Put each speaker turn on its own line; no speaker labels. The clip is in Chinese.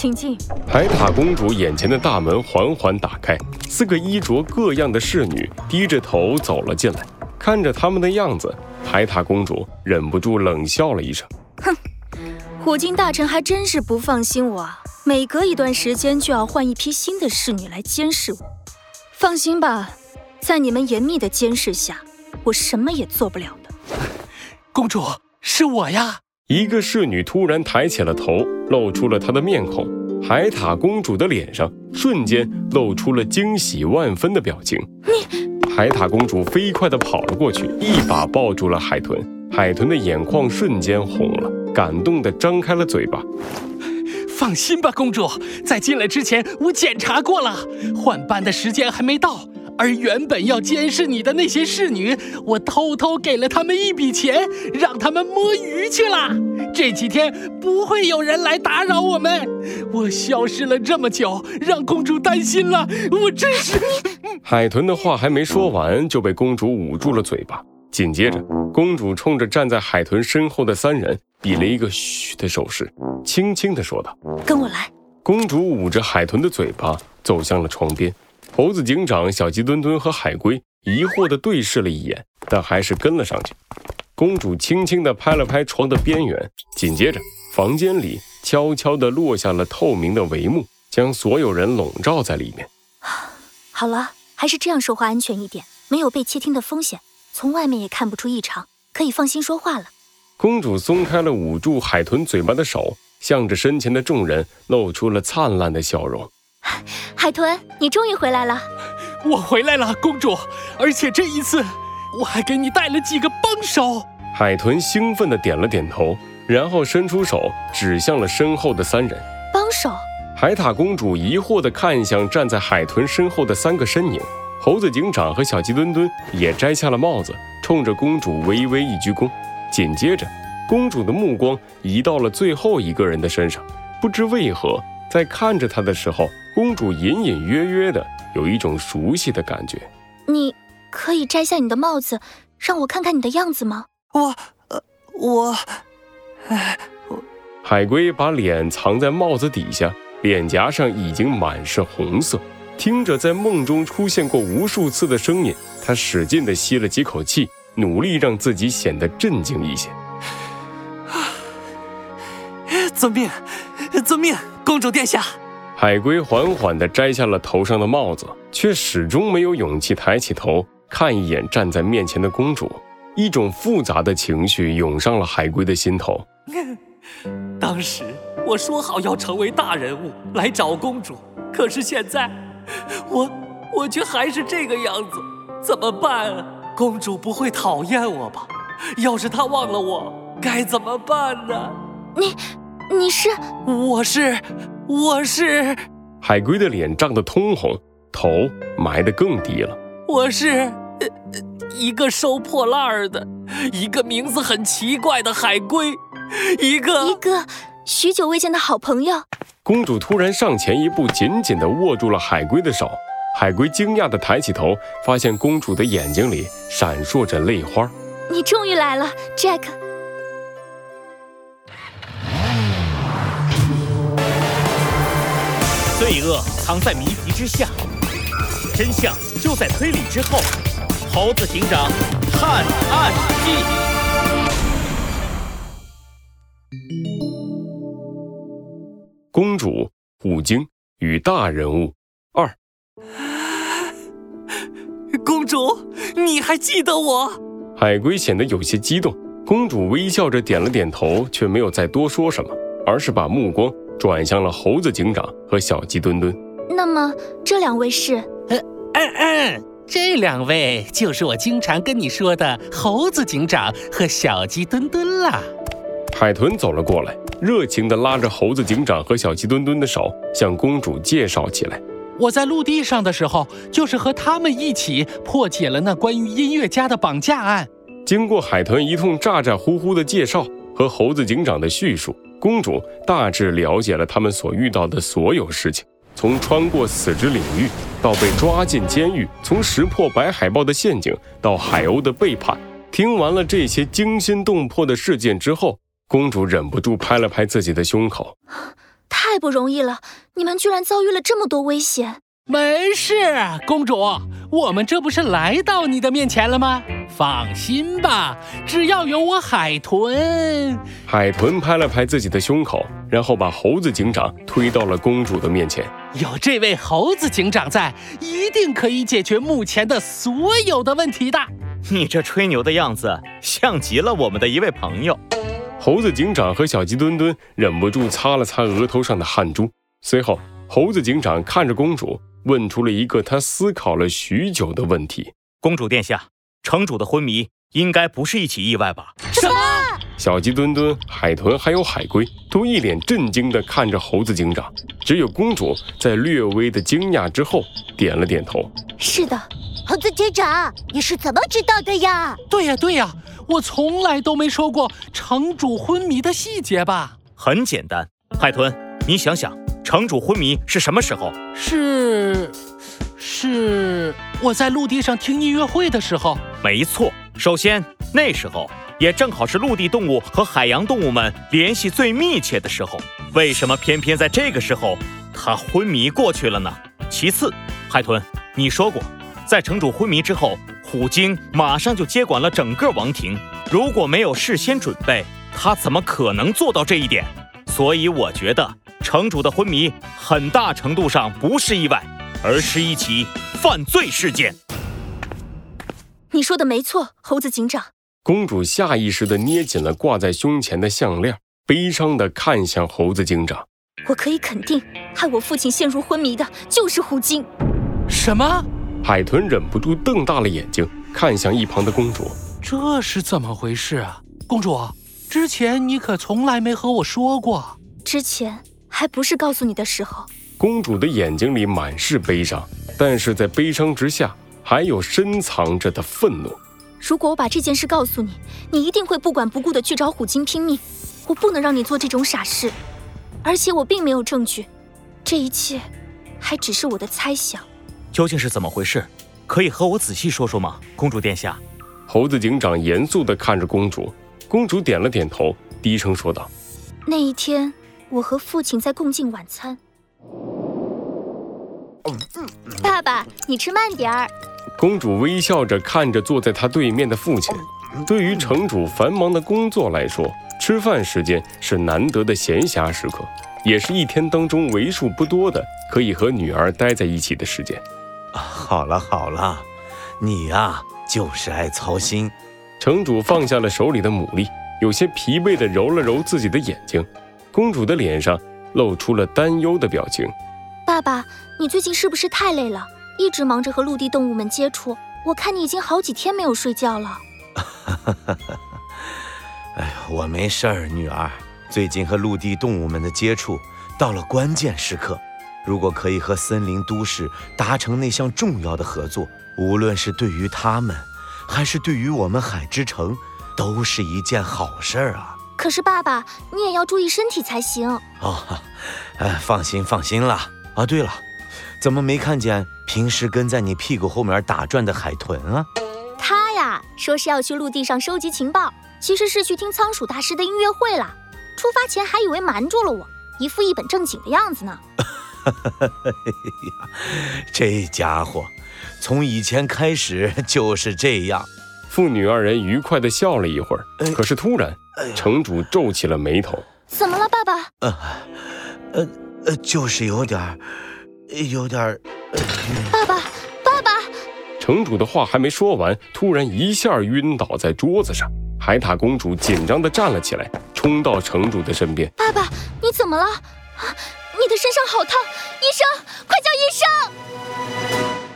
请进。
海塔公主眼前的大门缓缓打开，四个衣着各样的侍女低着头走了进来。看着他们的样子，海塔公主忍不住冷笑了一声：“
哼，虎鲸大臣还真是不放心我，每隔一段时间就要换一批新的侍女来监视我。放心吧，在你们严密的监视下，我什么也做不了的。”
公主，是我呀！
一个侍女突然抬起了头，露出了她的面孔。海塔公主的脸上瞬间露出了惊喜万分的表情。
你。
海塔公主飞快地跑了过去，一把抱住了海豚。海豚的眼眶瞬间红了，感动地张开了嘴巴。
放心吧，公主，在进来之前我检查过了，换班的时间还没到。而原本要监视你的那些侍女，我偷偷给了他们一笔钱，让他们摸鱼去了。这几天不会有人来打扰我们。我消失了这么久，让公主担心了。我真是……
海豚的话还没说完，就被公主捂住了嘴巴。紧接着，公主冲着站在海豚身后的三人比了一个“嘘”的手势，轻轻地说道：“
跟我来。”
公主捂着海豚的嘴巴，走向了床边。猴子警长、小鸡墩墩和海龟疑惑地对视了一眼，但还是跟了上去。公主轻轻地拍了拍床的边缘，紧接着，房间里悄悄地落下了透明的帷幕，将所有人笼罩在里面。
好了，还是这样说话安全一点，没有被窃听的风险，从外面也看不出异常，可以放心说话了。
公主松开了捂住海豚嘴巴的手，向着身前的众人露出了灿烂的笑容。
海豚，你终于回来了！
我回来了，公主，而且这一次我还给你带了几个帮手。
海豚兴奋地点了点头，然后伸出手指向了身后的三人。
帮手？
海獭公主疑惑地看向站在海豚身后的三个身影。猴子警长和小鸡墩墩也摘下了帽子，冲着公主微微一鞠躬。紧接着，公主的目光移到了最后一个人的身上，不知为何。在看着他的时候，公主隐隐约约的有一种熟悉的感觉。
你可以摘下你的帽子，让我看看你的样子吗？
我，呃，我，
我，海龟把脸藏在帽子底下，脸颊上已经满是红色。听着在梦中出现过无数次的声音，他使劲的吸了几口气，努力让自己显得镇静一些。
遵命，遵命。公主殿下，
海龟缓缓地摘下了头上的帽子，却始终没有勇气抬起头看一眼站在面前的公主。一种复杂的情绪涌上了海龟的心头。
当时我说好要成为大人物来找公主，可是现在，我我却还是这个样子，怎么办啊？公主不会讨厌我吧？要是她忘了我，该怎么办呢？
你。你是，
我是，我是。
海龟的脸涨得通红，头埋得更低了。
我是呃一个收破烂的，一个名字很奇怪的海龟，一个
一个许久未见的好朋友。
公主突然上前一步，紧紧地握住了海龟的手。海龟惊讶地抬起头，发现公主的眼睛里闪烁着泪花。
你终于来了，Jack。
罪恶藏在谜题之下，真相就在推理之后。猴子警长探案记：
公主虎鲸与大人物二。
公主，你还记得我？
海龟显得有些激动。公主微笑着点了点头，却没有再多说什么，而是把目光。转向了猴子警长和小鸡墩墩。
那么这两位是？呃嗯
嗯，这两位就是我经常跟你说的猴子警长和小鸡墩墩啦。
海豚走了过来，热情地拉着猴子警长和小鸡墩墩的手，向公主介绍起来。
我在陆地上的时候，就是和他们一起破解了那关于音乐家的绑架案。
经过海豚一通咋咋呼呼的介绍和猴子警长的叙述。公主大致了解了他们所遇到的所有事情，从穿过死之领域到被抓进监狱，从识破白海豹的陷阱到海鸥的背叛。听完了这些惊心动魄的事件之后，公主忍不住拍了拍自己的胸口。
太不容易了，你们居然遭遇了这么多危险。
没事，公主，我们这不是来到你的面前了吗？放心吧，只要有我海豚。
海豚拍了拍自己的胸口，然后把猴子警长推到了公主的面前。
有这位猴子警长在，一定可以解决目前的所有的问题的。
你这吹牛的样子，像极了我们的一位朋友。
猴子警长和小鸡墩墩忍不住擦了擦额头上的汗珠。随后，猴子警长看着公主。问出了一个他思考了许久的问题：
公主殿下，城主的昏迷应该不是一起意外吧？
什么？
小鸡墩墩、海豚还有海龟都一脸震惊地看着猴子警长，只有公主在略微的惊讶之后点了点头：“
是的。”
猴子警长，你是怎么知道的呀？
对呀，对呀，我从来都没说过城主昏迷的细节吧？
很简单，海豚，你想想。城主昏迷是什么时候？
是，是我在陆地上听音乐会的时候。
没错，首先那时候也正好是陆地动物和海洋动物们联系最密切的时候。为什么偏偏在这个时候他昏迷过去了呢？其次，海豚，你说过，在城主昏迷之后，虎鲸马上就接管了整个王庭。如果没有事先准备，他怎么可能做到这一点？所以我觉得。城主的昏迷很大程度上不是意外，而是一起犯罪事件。
你说的没错，猴子警长。
公主下意识地捏紧了挂在胸前的项链，悲伤地看向猴子警长。
我可以肯定，害我父亲陷入昏迷的就是虎鲸。
什么？
海豚忍不住瞪大了眼睛，看向一旁的公主。
这是怎么回事啊？公主，之前你可从来没和我说过。
之前。还不是告诉你的时候。
公主的眼睛里满是悲伤，但是在悲伤之下，还有深藏着的愤怒。
如果我把这件事告诉你，你一定会不管不顾的去找虎鲸拼命。我不能让你做这种傻事，而且我并没有证据，这一切还只是我的猜想。
究竟是怎么回事？可以和我仔细说说吗，公主殿下？
猴子警长严肃地看着公主，公主点了点头，低声说道：“
那一天。”我和父亲在共进晚餐。爸爸，你吃慢点儿。
公主微笑着看着坐在她对面的父亲。对于城主繁忙的工作来说，吃饭时间是难得的闲暇时刻，也是一天当中为数不多的可以和女儿待在一起的时间。
好了好了，你呀就是爱操心。
城主放下了手里的牡蛎，有些疲惫地揉了揉自己的眼睛。公主的脸上露出了担忧的表情。
爸爸，你最近是不是太累了？一直忙着和陆地动物们接触，我看你已经好几天没有睡觉了。
哎呀，我没事儿，女儿。最近和陆地动物们的接触到了关键时刻，如果可以和森林都市达成那项重要的合作，无论是对于他们，还是对于我们海之城，都是一件好事儿啊。
可是爸爸，你也要注意身体才行
哦。哎，放心放心了。啊，对了，怎么没看见平时跟在你屁股后面打转的海豚啊？
他呀，说是要去陆地上收集情报，其实是去听仓鼠大师的音乐会了。出发前还以为瞒住了我，一副一本正经的样子呢。
这家伙，从以前开始就是这样。
父女二人愉快地笑了一会儿，可是突然，城主皱起了眉头。
怎么了，爸爸？
呃，呃，呃，就是有点儿，有点儿。
爸爸，爸爸！
城主的话还没说完，突然一下晕倒在桌子上。海獭公主紧张地站了起来，冲到城主的身边。
爸爸，你怎么了？啊你的身上好烫，医生，快叫医生！